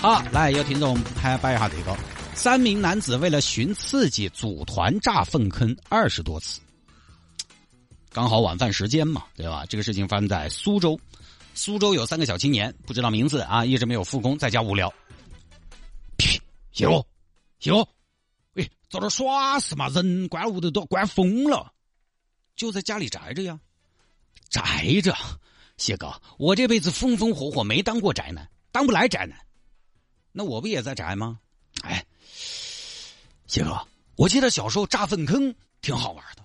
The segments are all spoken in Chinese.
好，来，有听众还摆一下这个：三名男子为了寻刺激，组团炸粪坑二十多次。刚好晚饭时间嘛，对吧？这个事情发生在苏州。苏州有三个小青年，不知道名字啊，一直没有复工，在家无聊。屁，谢哥，谢哥，喂，在这耍是嘛？人关屋头都关疯了。就在家里宅着呀，宅着，谢哥，我这辈子风风火火没当过宅男，当不来宅男。那我不也在宅吗？哎，谢哥，我记得小时候炸粪坑挺好玩的，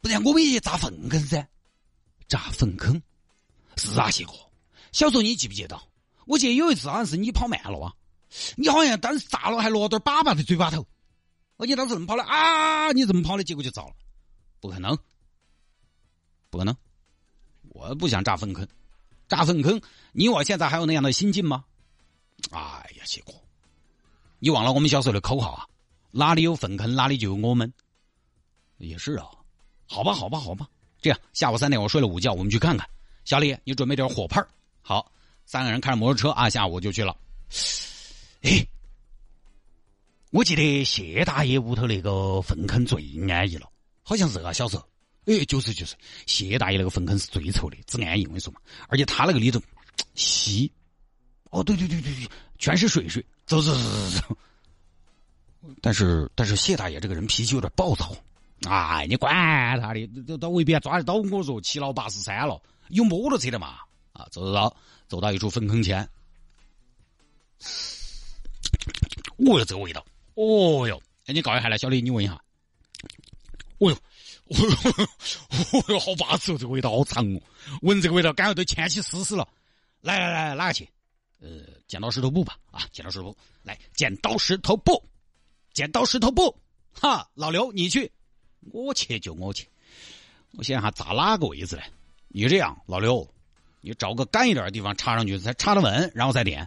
不然我们也炸粪坑噻。炸粪坑，是啊，谢哥，小时候你记不记得？我记得有一次好像是你跑慢了啊，你好像当时炸了还落点粑粑在嘴巴头，我记得当时怎么跑的啊？你怎么跑的？结果就糟了，不可能。不可能，我不想炸粪坑，炸粪坑，你我现在还有那样的心境吗？哎呀，结果，你忘了我们小时候的口号啊？哪里有粪坑，哪里就有我们。也是啊，好吧，好吧，好吧，这样下午三点我睡了午觉，我们去看看。小李，你准备点火炮。好，三个人开着摩托车啊，下午就去了。哎，我记得谢大爷屋头那个粪坑最安逸了，好像是啊，小时候。哎，就是就是，谢大爷那个粪坑是最臭的，只安逸，我跟你说嘛。而且他那个里头稀，哦，对对对对对，全是水水，走走走走走。但是但是谢大爷这个人脾气有点暴躁，哎，你管他的，都都未必抓得到我说七老八十三了，有摩托车的嘛？啊，走走走，走到一处粪坑前，哦哟，这个味道，哦哟，哎，你告一下来，小李，你闻一下，哦哟。哦哟，哦哟，好巴适哦！这个味道好长哦，闻这个味道，感觉都牵起丝丝了。来来来，哪个去？呃，剪刀石头布吧。啊，剪刀石头布，来，剪刀石头布，剪刀石头布。哈，老刘你去，我去就我去。我想下扎哪个位置呢？你这样，老刘，你找个干一点的地方插上去，才插得稳，然后再点。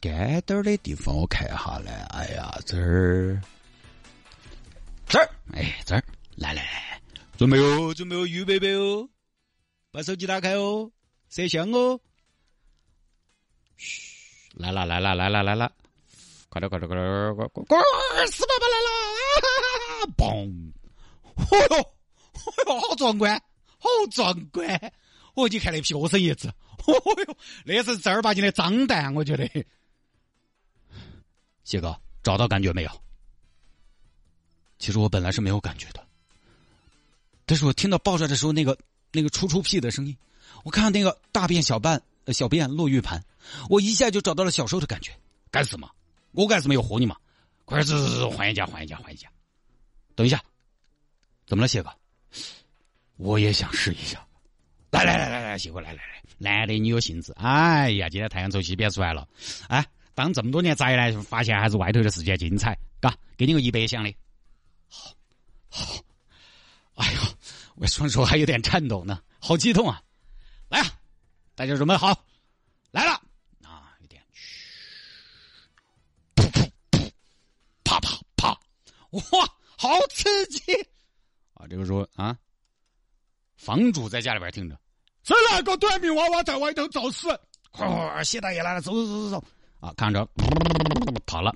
干点的地方我看一下嘞。哎呀，这儿，这儿，哎，这儿。来来来，准备哦，准备哦，预备备哦，把手机打开哦，摄像哦。嘘，来了来了来了来了，快点快点快点快快快！死爸爸来了！嘣！哦哟，哦哟，好壮观，好壮观！哦，你看那皮，我生叶子。哦哟，那是正儿八经的脏蛋，我觉得。谢哥，找到感觉没有？其实我本来是没有感觉的。但是我听到爆炸的时候，那个那个出出屁的声音，我看到那个大便小半小便落玉盘，我一下就找到了小时候的感觉。干什么？我干什么要喝你嘛？快走走走，换一家换一家换一家。等一下，怎么了，谢哥？我也想试一下。来来来来来，谢哥来来来，难得你有兴致。哎呀，今天太阳从西边出来了。哎，当这么多年宅来，发现还是外头的世界精彩。嘎，给你个一百箱的。好，好。哎呦，我双手还有点颤抖呢，好激动啊！来啊，大家准备好，来了啊！有点嘘，噗噗噗，啪啪啪，哇，好刺激啊！这个时候啊，房主在家里边听着，是哪个短命娃娃在外头找死？快快快，谢大爷来了，走走走走走啊！看着跑了，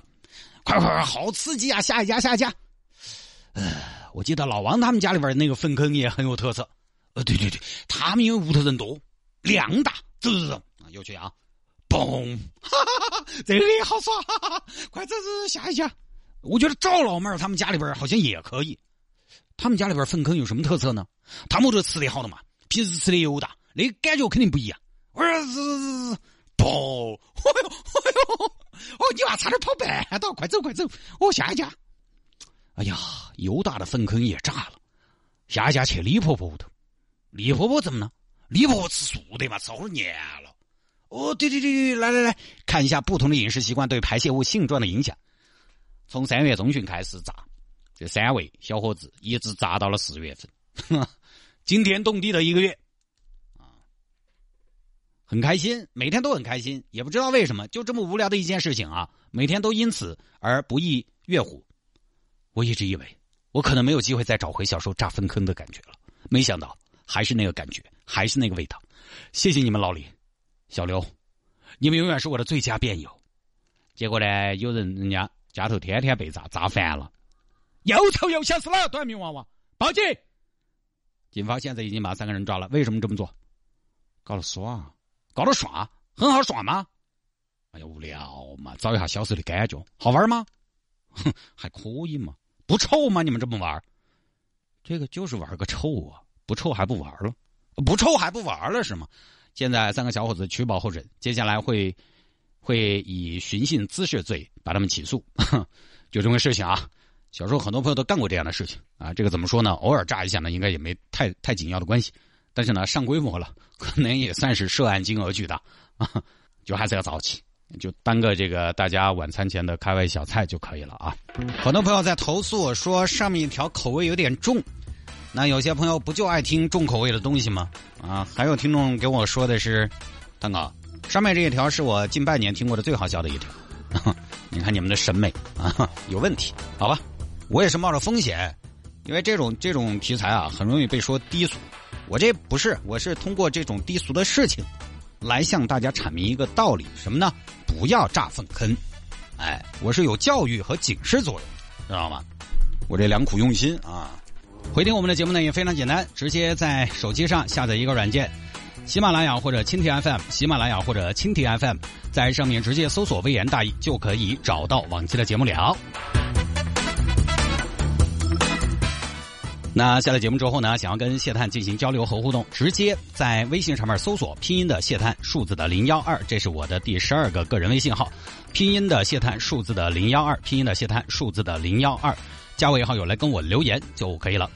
快快快，好刺激啊！下一家，下一家，呃。我记得老王他们家里边那个粪坑也很有特色，呃，对对对，他们因为屋头人多，量大，走走走啊，又去啊，嘣，哈哈哈哈，这个也好耍，哈哈哈，快走走下一家。我觉得赵老妹儿他们家里边好像也可以，他们家里边粪坑有什么特色呢？他们这吃的好的嘛，平时吃的油大，那个感觉肯定不一样。我说是是是，嘣，哎呦哎呦，哦，你娃差点跑半道，快走快走，哦，下一家。哎呀，油大的粪坑也炸了，下一家去李婆婆屋头。李婆婆怎么了？李婆婆吃素的嘛，吃好多年了。哦，对对对对，来来来看一下不同的饮食习惯对排泄物性状的影响。从三月中旬开始炸，这三位小伙子一直炸到了四月份，惊天动地的一个月啊，很开心，每天都很开心，也不知道为什么，就这么无聊的一件事情啊，每天都因此而不亦乐乎。我一直以为我可能没有机会再找回小时候炸粪坑的感觉了，没想到还是那个感觉，还是那个味道。谢谢你们老李、小刘，你们永远是我的最佳辩友。结果呢，有人人家。家头天天被炸，炸烦了，又臭又想死了，短命娃娃，报警！警方现在已经把三个人抓了。为什么这么做？搞了耍，搞了耍，很好耍吗？哎呀，无聊嘛，找一下小时候的感觉，好玩吗？哼，还可以嘛，不臭吗？你们这么玩？这个就是玩个臭啊，不臭还不玩了？不臭还不玩了是吗？现在三个小伙子取保候审，接下来会。会以寻衅滋事罪把他们起诉，就这么个事情啊。小时候很多朋友都干过这样的事情啊。这个怎么说呢？偶尔炸一下呢，应该也没太太紧要的关系。但是呢，上规模了，可能也算是涉案金额巨大啊。就还是要早起，就当个这个大家晚餐前的开胃小菜就可以了啊。很多朋友在投诉说上面一条口味有点重，那有些朋友不就爱听重口味的东西吗？啊，还有听众给我说的是，蛋糕。上面这一条是我近半年听过的最好笑的一条，你看你们的审美啊 有问题，好吧？我也是冒着风险，因为这种这种题材啊很容易被说低俗，我这不是，我是通过这种低俗的事情来向大家阐明一个道理，什么呢？不要炸粪坑，哎，我是有教育和警示作用，知道吗？我这良苦用心啊！回听我们的节目呢也非常简单，直接在手机上下载一个软件。喜马拉雅或者蜻蜓 FM，喜马拉雅或者蜻蜓 FM，在上面直接搜索“微言大义”就可以找到往期的节目了。那下了节目之后呢，想要跟谢探进行交流和互动，直接在微信上面搜索拼音的谢探，数字的零幺二，这是我的第十二个个人微信号，拼音的谢探，数字的零幺二，拼音的谢探，数字的零幺二，加为好友来跟我留言就可以了。